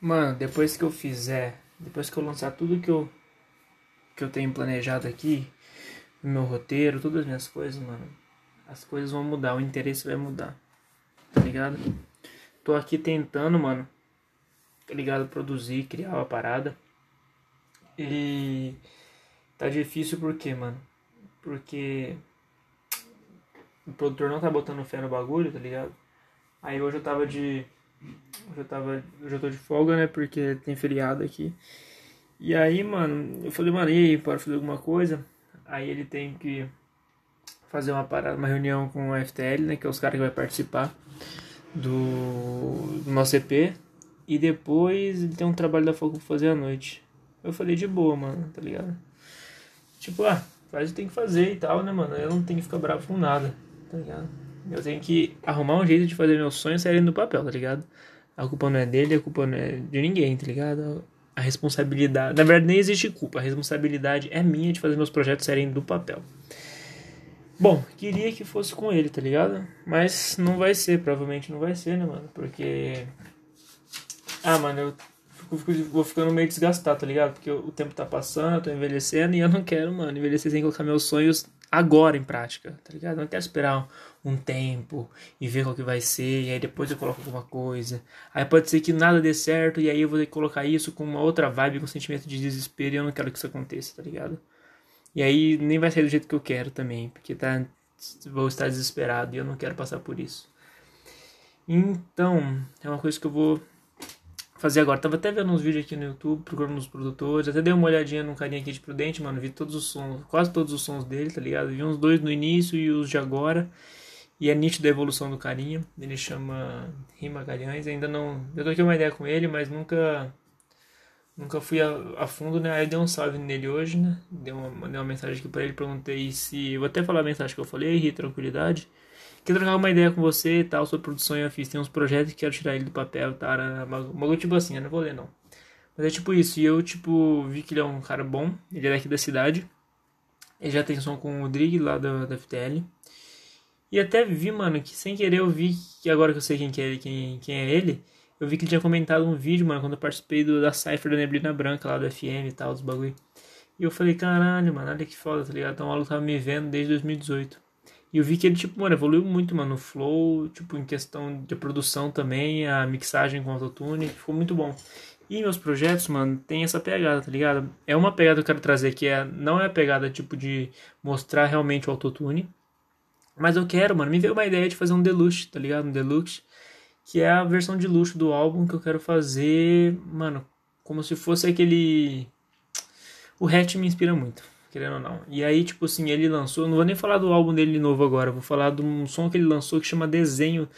Mano, depois que eu fizer, depois que eu lançar tudo que eu que eu tenho planejado aqui, meu roteiro, todas as minhas coisas, mano, as coisas vão mudar, o interesse vai mudar. Tá ligado? Tô aqui tentando, mano, tá ligado? Produzir, criar uma parada. E tá difícil por quê, mano? Porque o produtor não tá botando fé no bagulho, tá ligado? Aí hoje eu tava de eu tava. Eu tô de folga, né? Porque tem feriado aqui. E aí, mano, eu falei, mano, e aí, para fazer alguma coisa? Aí ele tem que fazer uma parada, uma reunião com o FTL, né? Que é os caras que vai participar do, do nosso EP. E depois ele tem um trabalho da Foco pra fazer à noite. Eu falei de boa, mano, tá ligado? Tipo, ah, faz o que tem que fazer e tal, né, mano? Eu não tenho que ficar bravo com nada, tá ligado? Eu tenho que arrumar um jeito de fazer meus sonhos saírem do papel, tá ligado? A culpa não é dele, a culpa não é de ninguém, tá ligado? A responsabilidade. Na verdade, nem existe culpa. A responsabilidade é minha de fazer meus projetos saírem do papel. Bom, queria que fosse com ele, tá ligado? Mas não vai ser, provavelmente não vai ser, né, mano? Porque. Ah, mano, eu vou ficando meio desgastado, tá ligado? Porque o tempo tá passando, eu tô envelhecendo e eu não quero, mano, envelhecer sem colocar meus sonhos agora em prática, tá ligado? Não quero esperar um tempo e ver qual que vai ser, e aí depois eu coloco alguma coisa. Aí pode ser que nada dê certo, e aí eu vou ter que colocar isso com uma outra vibe, com um sentimento de desespero, e eu não quero que isso aconteça, tá ligado? E aí nem vai sair do jeito que eu quero também, porque tá, vou estar desesperado e eu não quero passar por isso. Então, é uma coisa que eu vou fazer agora. Tava até vendo uns vídeos aqui no YouTube, procurando os produtores. Até dei uma olhadinha num carinha aqui de Prudente, mano. Vi todos os sons, quase todos os sons dele, tá ligado? Vi uns dois no início e os de agora. E é nítido a evolução do carinha. Ele chama Rima Galhães. Ainda não. Eu tô aqui uma ideia com ele, mas nunca. Nunca fui a, a fundo, né? Aí eu dei um salve nele hoje, né? Dei uma, mandei uma mensagem aqui pra ele, perguntei se. Vou até falar a mensagem que eu falei, Ri, tranquilidade. Quero trocar uma ideia com você e tal, sobre produção e fiz. Tem uns projetos que quero tirar ele do papel, tá? Uma tipo assim, eu não vou ler não. Mas é tipo isso. E eu, tipo, vi que ele é um cara bom. Ele é daqui da cidade. Ele já tem som com o Rodrigo lá da, da FTL. E até vi, mano, que sem querer eu vi que agora que eu sei quem, que é, quem, quem é ele, eu vi que ele tinha comentado um vídeo, mano, quando eu participei do, da Cypher da Neblina Branca lá do FM e tal, dos bagulho. E eu falei, caralho, mano, olha que foda, tá ligado? Então o maluco tava me vendo desde 2018. E eu vi que ele, tipo, mano, evoluiu muito, mano, no flow, tipo, em questão de produção também, a mixagem com autotune, ficou muito bom. E meus projetos, mano, tem essa pegada, tá ligado? É uma pegada que eu quero trazer que é, não é a pegada, tipo, de mostrar realmente o autotune, mas eu quero, mano, me veio uma ideia de fazer um deluxe, tá ligado? Um deluxe, que é a versão de luxo do álbum que eu quero fazer, mano, como se fosse aquele. O Hatch me inspira muito, querendo ou não. E aí, tipo assim, ele lançou, não vou nem falar do álbum dele novo agora, vou falar de um som que ele lançou que chama Desenho.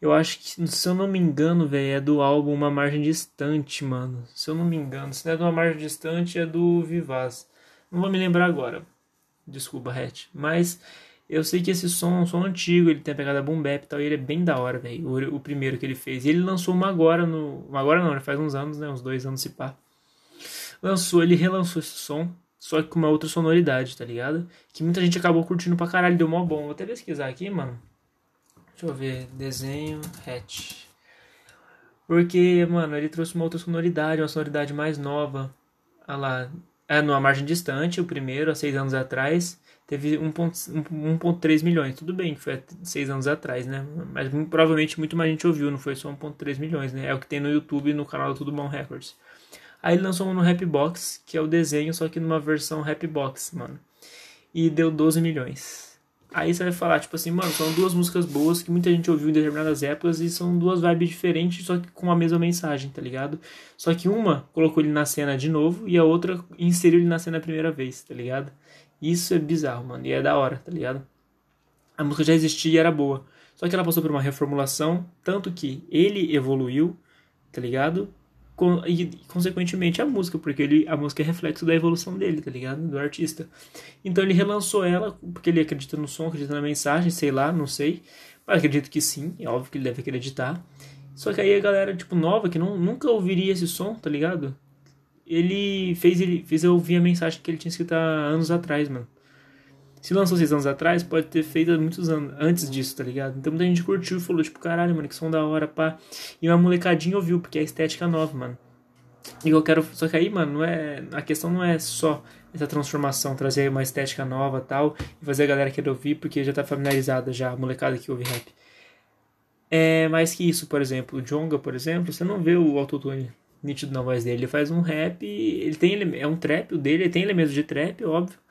Eu acho que, se eu não me engano, velho, é do álbum Uma Margem Distante, mano. Se eu não me engano, se não é de Uma Margem Distante, é do Vivaz. Não vou me lembrar agora. Desculpa, Hatch. Mas eu sei que esse som é um som antigo, ele tem a pegada boom bap e tal, e ele é bem da hora, velho. O, o, primeiro que ele fez. E ele lançou uma agora no. Uma agora não, faz uns anos, né? Uns dois anos se pá. Lançou, ele relançou esse som, só que com uma outra sonoridade, tá ligado? Que muita gente acabou curtindo pra caralho, deu mó bom. Vou até pesquisar aqui, mano. Deixa eu ver. Desenho hatch. Porque, mano, ele trouxe uma outra sonoridade, uma sonoridade mais nova. Olha lá. É numa margem distante, o primeiro, há seis anos atrás teve 1,3 milhões. Tudo bem que foi há seis anos atrás, né? Mas provavelmente muito mais gente ouviu, não foi só 1,3 milhões, né? É o que tem no YouTube no canal do Tudo Bom Records. Aí ele lançou um no Rapbox, que é o desenho, só que numa versão Rapbox, mano. E deu 12 milhões. Aí você vai falar, tipo assim, mano, são duas músicas boas que muita gente ouviu em determinadas épocas e são duas vibes diferentes, só que com a mesma mensagem, tá ligado? Só que uma colocou ele na cena de novo e a outra inseriu ele na cena a primeira vez, tá ligado? Isso é bizarro, mano. E é da hora, tá ligado? A música já existia e era boa. Só que ela passou por uma reformulação, tanto que ele evoluiu, tá ligado? E consequentemente a música, porque ele, a música é reflexo da evolução dele, tá ligado? Do artista. Então ele relançou ela, porque ele acredita no som, acredita na mensagem, sei lá, não sei. Mas acredito que sim, é óbvio que ele deve acreditar. Só que aí a galera, tipo, nova, que não, nunca ouviria esse som, tá ligado? ele fez ele fez eu ouvir a mensagem que ele tinha escrito há anos atrás, mano. Se lançou seis anos atrás, pode ter feito muitos anos antes disso, tá ligado? Então muita gente curtiu e falou, tipo, caralho, mano, que som da hora, pá. E uma molecadinha ouviu, porque é estética nova, mano. E eu quero. Só que aí, mano, não é. A questão não é só essa transformação, trazer uma estética nova tal, e fazer a galera querer ouvir, porque já tá familiarizada já, a molecada que ouve rap. É mais que isso, por exemplo, o Jonga, por exemplo, você não vê o autotune nítido na voz dele. Ele faz um rap, ele tem é um trap, o dele ele tem elementos de trap, óbvio.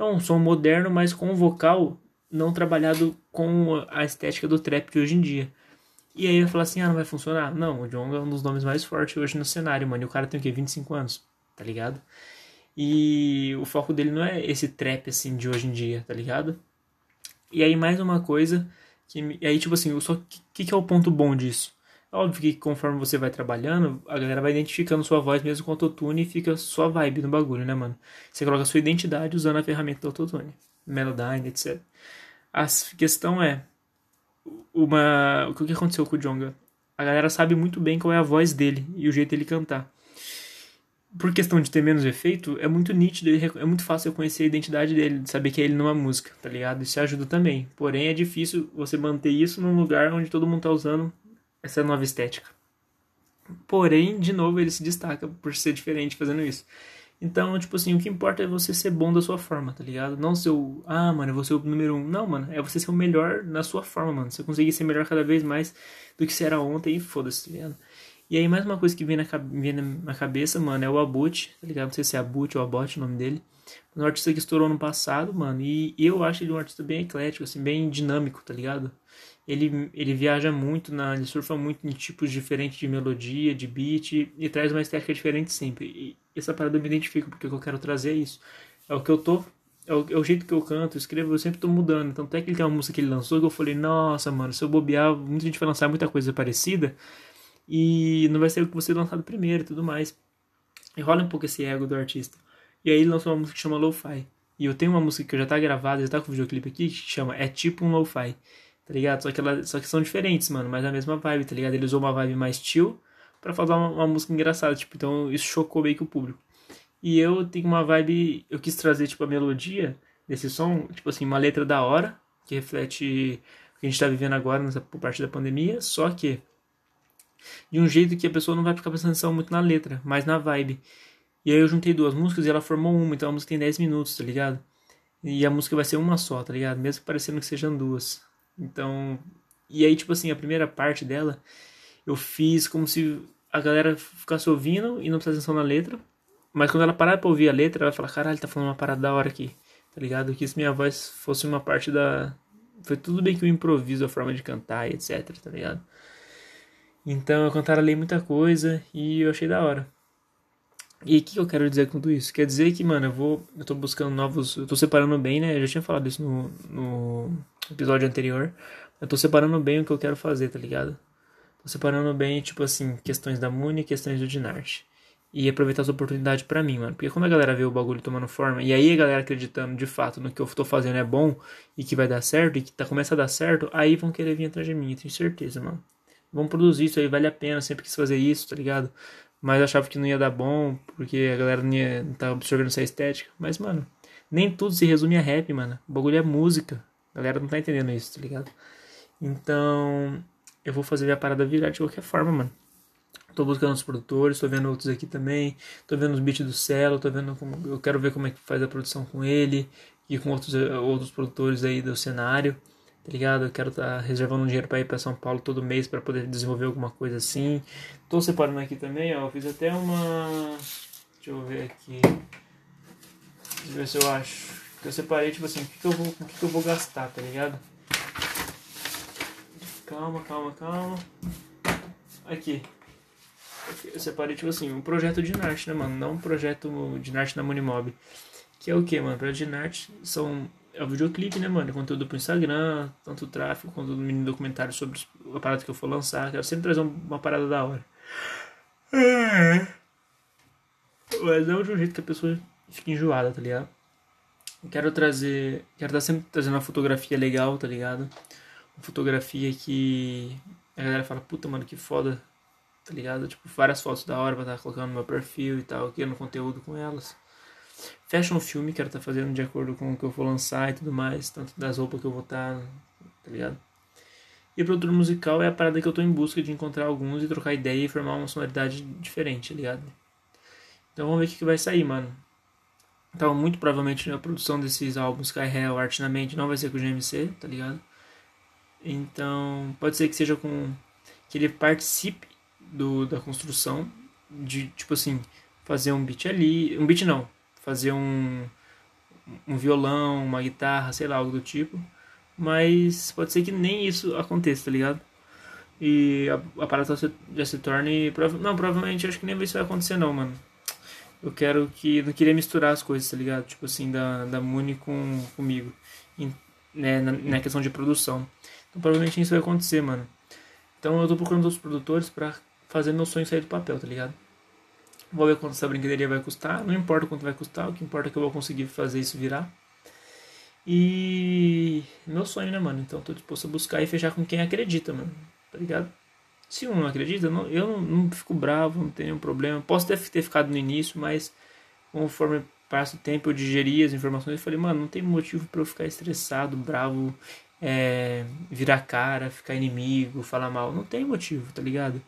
É um som moderno, mas com um vocal não trabalhado com a estética do trap de hoje em dia. E aí eu falo assim, ah, não vai funcionar. Não, o Jonga é um dos nomes mais fortes hoje no cenário, mano. E o cara tem o quê? 25 anos, tá ligado? E o foco dele não é esse trap, assim, de hoje em dia, tá ligado? E aí mais uma coisa, que e aí tipo assim, o que, que é o ponto bom disso? Óbvio que conforme você vai trabalhando, a galera vai identificando sua voz mesmo com autotune e fica sua vibe no bagulho, né, mano? Você coloca sua identidade usando a ferramenta do autotune, Melodyne, etc. A questão é, uma, o que aconteceu com o Jonga? A galera sabe muito bem qual é a voz dele e o jeito dele cantar. Por questão de ter menos efeito, é muito nítido, é muito fácil eu conhecer a identidade dele, saber que é ele numa música, tá ligado? Isso ajuda também. Porém, é difícil você manter isso num lugar onde todo mundo tá usando essa nova estética. Porém, de novo, ele se destaca por ser diferente fazendo isso. Então, tipo assim, o que importa é você ser bom da sua forma, tá ligado? Não ser o, ah, mano, eu vou ser o número um. Não, mano, é você ser o melhor na sua forma, mano. Você conseguir ser melhor cada vez mais do que você era ontem e foda-se, tá ligado? E aí, mais uma coisa que vem na, vem na cabeça, mano, é o Abut, tá ligado? Não sei se é Abut ou Abot o nome dele. Um artista que estourou no passado, mano, e eu acho ele um artista bem eclético, assim, bem dinâmico, tá ligado? Ele, ele viaja muito, na, ele surfa muito em tipos diferentes de melodia, de beat e traz uma estética diferente sempre. E essa parada eu me identifico, porque o que eu quero trazer é isso. É o que eu tô, é o, é o jeito que eu canto, escrevo, eu sempre tô mudando. Então até que ele tem uma música que ele lançou que eu falei, nossa, mano, se eu bobear, muita gente vai lançar muita coisa parecida e não vai ser o que você lançado primeiro e tudo mais. E rola um pouco esse ego do artista. E aí ele lançou uma música que chama Lo-Fi. E eu tenho uma música que já tá gravada, já tá com o videoclipe aqui, que chama É Tipo um Lo-Fi tá ligado? Só que, ela, só que são diferentes, mano, mas a mesma vibe, tá ligado? Ele usou uma vibe mais chill para fazer uma, uma, música engraçada, tipo, então isso chocou meio que o público. E eu tenho uma vibe, eu quis trazer, tipo, a melodia desse som, tipo assim, uma letra da hora, que reflete o que a gente tá vivendo agora nessa parte da pandemia, só que de um jeito que a pessoa não vai ficar prestando atenção muito na letra, mas na vibe. E aí eu juntei duas músicas e ela formou uma, então a música tem 10 minutos, tá ligado? E a música vai ser uma só, tá ligado? Mesmo parecendo que sejam duas. Então, e aí, tipo assim, a primeira parte dela, eu fiz como se a galera ficasse ouvindo e não prestasse atenção na letra. Mas quando ela parar pra ouvir a letra, ela vai falar, caralho, tá falando uma parada da hora aqui. Tá ligado? Que se minha voz fosse uma parte da. Foi tudo bem que eu improviso a forma de cantar e etc, tá ligado? Então eu cantarolei muita coisa e eu achei da hora. E o que eu quero dizer com tudo isso? Quer dizer que, mano, eu vou. Eu tô buscando novos. Eu tô separando bem, né? Eu já tinha falado isso no, no episódio anterior. Eu tô separando bem o que eu quero fazer, tá ligado? Tô separando bem, tipo assim, questões da Muni e questões do Dinarte. E aproveitar essa oportunidade para mim, mano. Porque quando a galera vê o bagulho tomando forma, e aí a galera acreditando de fato no que eu tô fazendo é bom e que vai dar certo, e que tá, começa a dar certo, aí vão querer vir atrás de mim, tenho certeza, mano. Vão produzir isso aí, vale a pena, sempre quis fazer isso, tá ligado? Mas achava que não ia dar bom, porque a galera não, ia, não tava absorvendo essa estética. Mas, mano, nem tudo se resume a rap, mano. O bagulho é música. A galera não tá entendendo isso, tá ligado? Então, eu vou fazer a parada virar de qualquer forma, mano. Tô buscando os produtores, tô vendo outros aqui também. Tô vendo os beats do Celo, tô vendo como. Eu quero ver como é que faz a produção com ele e com outros, outros produtores aí do cenário, tá ligado? Eu quero estar tá reservando um dinheiro para ir para São Paulo todo mês para poder desenvolver alguma coisa assim. Tô separando aqui também, ó. Eu fiz até uma. Deixa eu ver aqui. Deixa eu ver se eu acho. Eu separei, tipo assim, o que, que eu vou, o que, que eu vou gastar, tá ligado? Calma, calma, calma. Aqui. Eu separei, tipo assim, um projeto de Nart, né, mano? Não um projeto de Nart na Monimob. Que é o que, mano? Projeto de Nart são. É o videoclipe, né, mano? Conteúdo pro Instagram, tanto tráfego quanto mini documentário sobre a parada que eu for lançar. Quero sempre trazer uma parada da hora. Mas é de um jeito que a pessoa fica enjoada, tá ligado? Quero trazer. Quero estar tá sempre trazendo uma fotografia legal, tá ligado? Uma fotografia que a galera fala, puta, mano, que foda, tá ligado? Tipo, várias fotos da hora pra estar tá colocando no meu perfil e tal, criando conteúdo com elas. Fashion filme, quero estar tá fazendo de acordo com o que eu for lançar e tudo mais, tanto das roupas que eu vou estar, tá, tá ligado? E produtor musical é a parada que eu tô em busca de encontrar alguns e trocar ideia e formar uma sonoridade diferente, tá ligado? Então vamos ver o que, que vai sair, mano. Então, muito provavelmente a produção desses álbuns Sky Hell, Art na Mente não vai ser com o GMC, tá ligado? Então, pode ser que seja com. que ele participe do, da construção, de tipo assim, fazer um beat ali. Um beat não, fazer um, um violão, uma guitarra, sei lá, algo do tipo. Mas pode ser que nem isso aconteça, tá ligado? E a, a parada já se torne. Não, provavelmente acho que nem isso vai acontecer, não, mano. Eu quero que. Não queria misturar as coisas, tá ligado? Tipo assim, da, da Muni com, comigo. Em, né, na, na questão de produção. Então provavelmente isso vai acontecer, mano. Então eu tô procurando outros produtores pra fazer meu sonho sair do papel, tá ligado? Vou ver quanto essa brincadeira vai custar. Não importa quanto vai custar, o que importa é que eu vou conseguir fazer isso virar. E meu sonho, né, mano? Então tô disposto a buscar e fechar com quem acredita, mano. Tá ligado? Se um não acredita, não, eu não, não fico bravo, não tenho nenhum problema. Posso ter, ter ficado no início, mas conforme passa o tempo eu digeri as informações e falei, mano, não tem motivo para eu ficar estressado, bravo, é, virar cara, ficar inimigo, falar mal. Não tem motivo, tá ligado?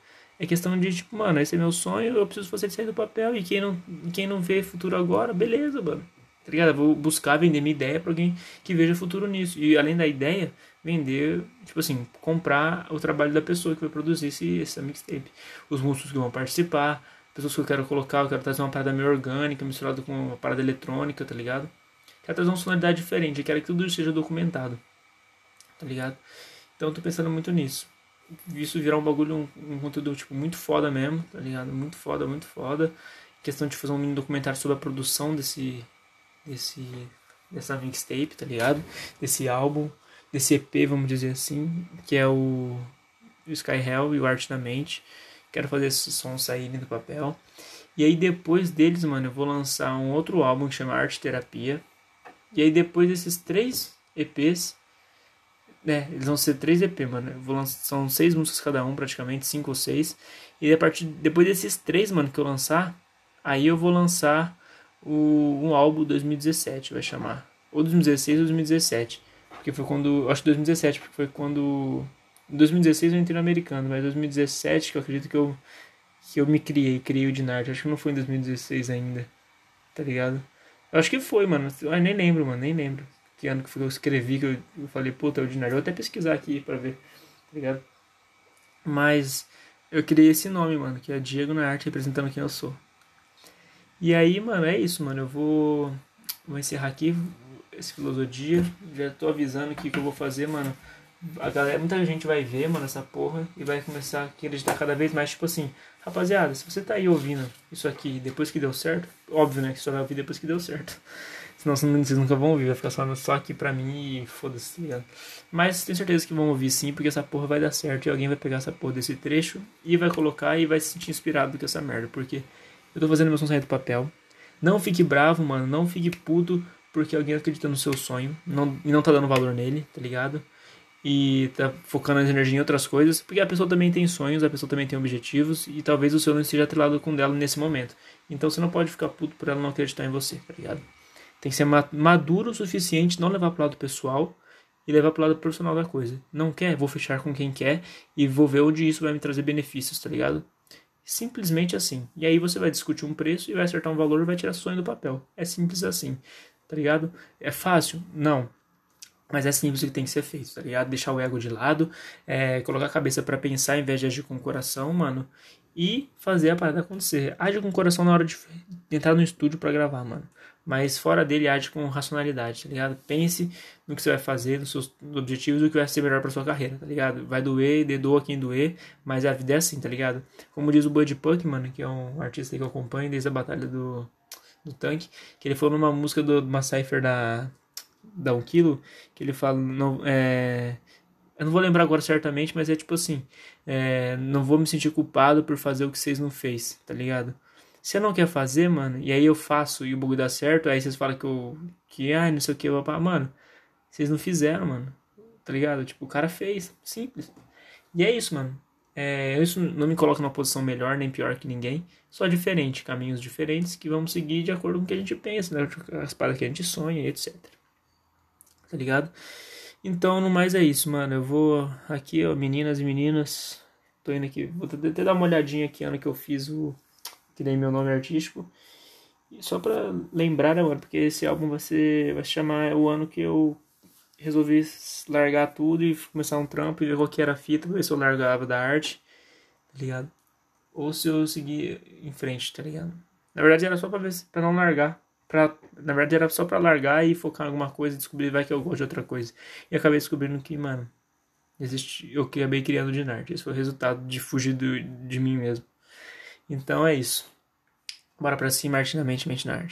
É questão de, tipo, mano, esse é meu sonho, eu preciso fazer ele sair do papel. E quem não, quem não vê futuro agora, beleza, mano. Tá ligado? Eu vou buscar vender minha ideia pra alguém que veja futuro nisso. E além da ideia, vender, tipo assim, comprar o trabalho da pessoa que vai produzir esse, esse mixtape. Os músicos que vão participar, pessoas que eu quero colocar, eu quero trazer uma parada meio orgânica, misturada com uma parada eletrônica, tá ligado? Quero trazer uma sonoridade diferente, eu quero que tudo seja documentado, tá ligado? Então eu tô pensando muito nisso. Isso virar um bagulho, um, um conteúdo, tipo, muito foda mesmo, tá ligado? Muito foda, muito foda. Questão de fazer um mini documentário sobre a produção desse, desse, dessa mixtape, tá ligado? Desse álbum desse EP, vamos dizer assim, que é o, o Sky Hell e o Arte da Mente. Quero fazer esses sons saírem do papel. E aí depois deles, mano, eu vou lançar um outro álbum que chama Arte Terapia. E aí depois desses três EPs, né, eles vão ser três EP, mano. Lançar, são seis músicas cada um, praticamente, cinco ou seis. E a partir depois desses três, mano, que eu lançar, aí eu vou lançar o, um álbum 2017, vai chamar. Ou 2016 ou 2017. Porque foi quando. Acho que 2017, porque foi quando. Em 2016 eu entrei no americano, mas 2017 que eu acredito que eu. Que eu me criei, criei o Dinard. Acho que não foi em 2016 ainda. Tá ligado? Eu acho que foi, mano. Eu nem lembro, mano. Nem lembro. Que ano que eu escrevi que eu, eu falei, puta, é o Dinard. Eu até pesquisar aqui pra ver. Tá ligado? Mas eu criei esse nome, mano, que é Diego na arte representando quem eu sou. E aí, mano, é isso, mano. Eu vou, vou encerrar aqui esse filosofia. Já tô avisando aqui que eu vou fazer, mano. A galera, muita gente vai ver, mano, essa porra e vai começar a acreditar cada vez mais, tipo assim, rapaziada, se você tá aí ouvindo isso aqui depois que deu certo, óbvio, né, que só vai ouvir depois que deu certo. Senão vocês nunca vão ouvir, vai ficar só, só aqui pra mim e foda-se, tá? Mas tenho certeza que vão ouvir sim, porque essa porra vai dar certo e alguém vai pegar essa porra desse trecho e vai colocar e vai se sentir inspirado com essa merda, porque eu tô fazendo meu som sair do papel. Não fique bravo, mano, não fique puto porque alguém acredita no seu sonho não, e não tá dando valor nele, tá ligado? E tá focando as energias em outras coisas, porque a pessoa também tem sonhos, a pessoa também tem objetivos e talvez o seu não esteja atrelado com dela nesse momento. Então você não pode ficar puto por ela não acreditar em você, tá ligado? Tem que ser maduro o suficiente, não levar pro lado pessoal e levar pro lado profissional da coisa. Não quer? Vou fechar com quem quer e vou ver onde isso vai me trazer benefícios, tá ligado? Simplesmente assim. E aí você vai discutir um preço e vai acertar um valor e vai tirar sonho do papel. É simples assim tá ligado? É fácil? Não. Mas é simples o que tem que ser feito, tá ligado? Deixar o ego de lado, é, colocar a cabeça para pensar em vez de agir com o coração, mano. E fazer a parada acontecer. Age com o coração na hora de entrar no estúdio para gravar, mano. Mas fora dele, age com racionalidade, tá ligado? Pense no que você vai fazer, nos seus objetivos o que vai ser melhor pra sua carreira, tá ligado? Vai doer, de doa quem doer, mas a vida é assim, tá ligado? Como diz o Bud Punk, mano, que é um artista que eu acompanho desde a batalha do do tanque, que ele falou numa música do, de uma cipher da, da 1 kg, que ele fala, não, é, eu não vou lembrar agora certamente, mas é tipo assim, é, não vou me sentir culpado por fazer o que vocês não fez, tá ligado? Você não quer fazer, mano, e aí eu faço e o bagulho dá certo, aí vocês falam que eu, que, ai, não sei o que, eu, mano, vocês não fizeram, mano, tá ligado? Tipo, o cara fez, simples. E é isso, mano. É, isso não me coloca numa posição melhor nem pior que ninguém, só diferente, caminhos diferentes que vamos seguir de acordo com o que a gente pensa, né? as paradas que a gente sonha, etc. Tá ligado? Então, no mais é isso, mano. Eu vou aqui, ó, meninas e meninas. Tô indo aqui, vou até dar uma olhadinha aqui ano que eu fiz o, que nem meu nome artístico. E só pra lembrar, mano? Porque esse álbum vai, ser, vai se chamar o ano que eu resolvi largar tudo e começar um trampo e ver qual que era a fita, pra ver se eu largava da arte, tá ligado? Ou se eu seguir em frente, tá ligado? Na verdade era só pra ver não largar. Pra, na verdade era só pra largar e focar em alguma coisa, descobrir vai que eu gosto de outra coisa. E acabei descobrindo que, mano, existe, eu acabei criando de arte. Esse foi o resultado de fugir do, de mim mesmo. Então é isso. Bora pra cima, arte na mente, mente na arte.